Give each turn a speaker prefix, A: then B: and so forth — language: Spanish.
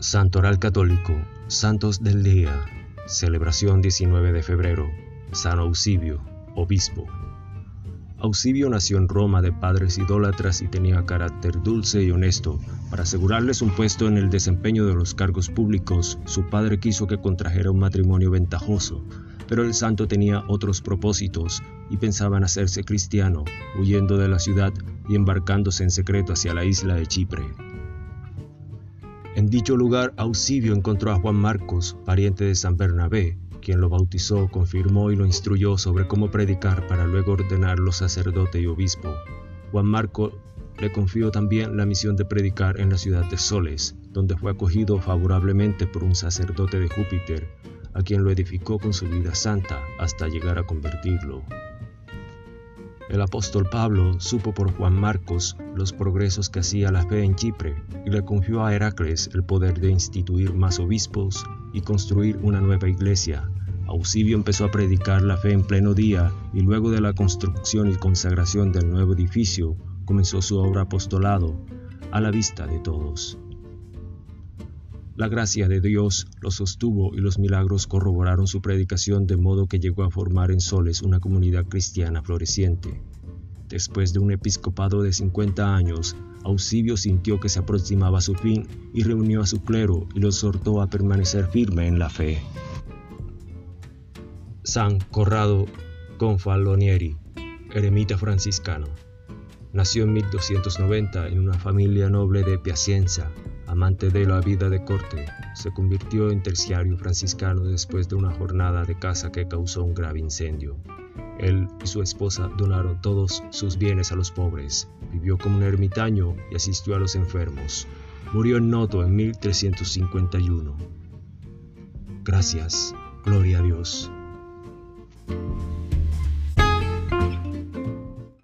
A: Santoral Católico, Santos del Día, celebración 19 de febrero, San Eusibio, obispo. Eusibio nació en Roma de padres idólatras y tenía carácter dulce y honesto. Para asegurarles un puesto en el desempeño de los cargos públicos, su padre quiso que contrajera un matrimonio ventajoso, pero el santo tenía otros propósitos y pensaba en hacerse cristiano, huyendo de la ciudad y embarcándose en secreto hacia la isla de Chipre. En dicho lugar, Eusibio encontró a Juan Marcos, pariente de San Bernabé, quien lo bautizó, confirmó y lo instruyó sobre cómo predicar para luego ordenarlo sacerdote y obispo. Juan Marco le confió también la misión de predicar en la ciudad de Soles, donde fue acogido favorablemente por un sacerdote de Júpiter, a quien lo edificó con su vida santa hasta llegar a convertirlo. El apóstol Pablo supo por Juan Marcos los progresos que hacía la fe en Chipre y le confió a Heracles el poder de instituir más obispos y construir una nueva iglesia. Eusibio empezó a predicar la fe en pleno día y luego de la construcción y consagración del nuevo edificio comenzó su obra apostolado a la vista de todos. La gracia de Dios lo sostuvo y los milagros corroboraron su predicación de modo que llegó a formar en Soles una comunidad cristiana floreciente. Después de un episcopado de 50 años, Eusibio sintió que se aproximaba su fin y reunió a su clero y lo exhortó a permanecer firme en la fe. San Corrado Confalonieri, eremita franciscano. Nació en 1290 en una familia noble de Piacenza, amante de la vida de corte, se convirtió en terciario franciscano después de una jornada de caza que causó un grave incendio. Él y su esposa donaron todos sus bienes a los pobres, vivió como un ermitaño y asistió a los enfermos. Murió en Noto en 1351. Gracias, gloria a Dios.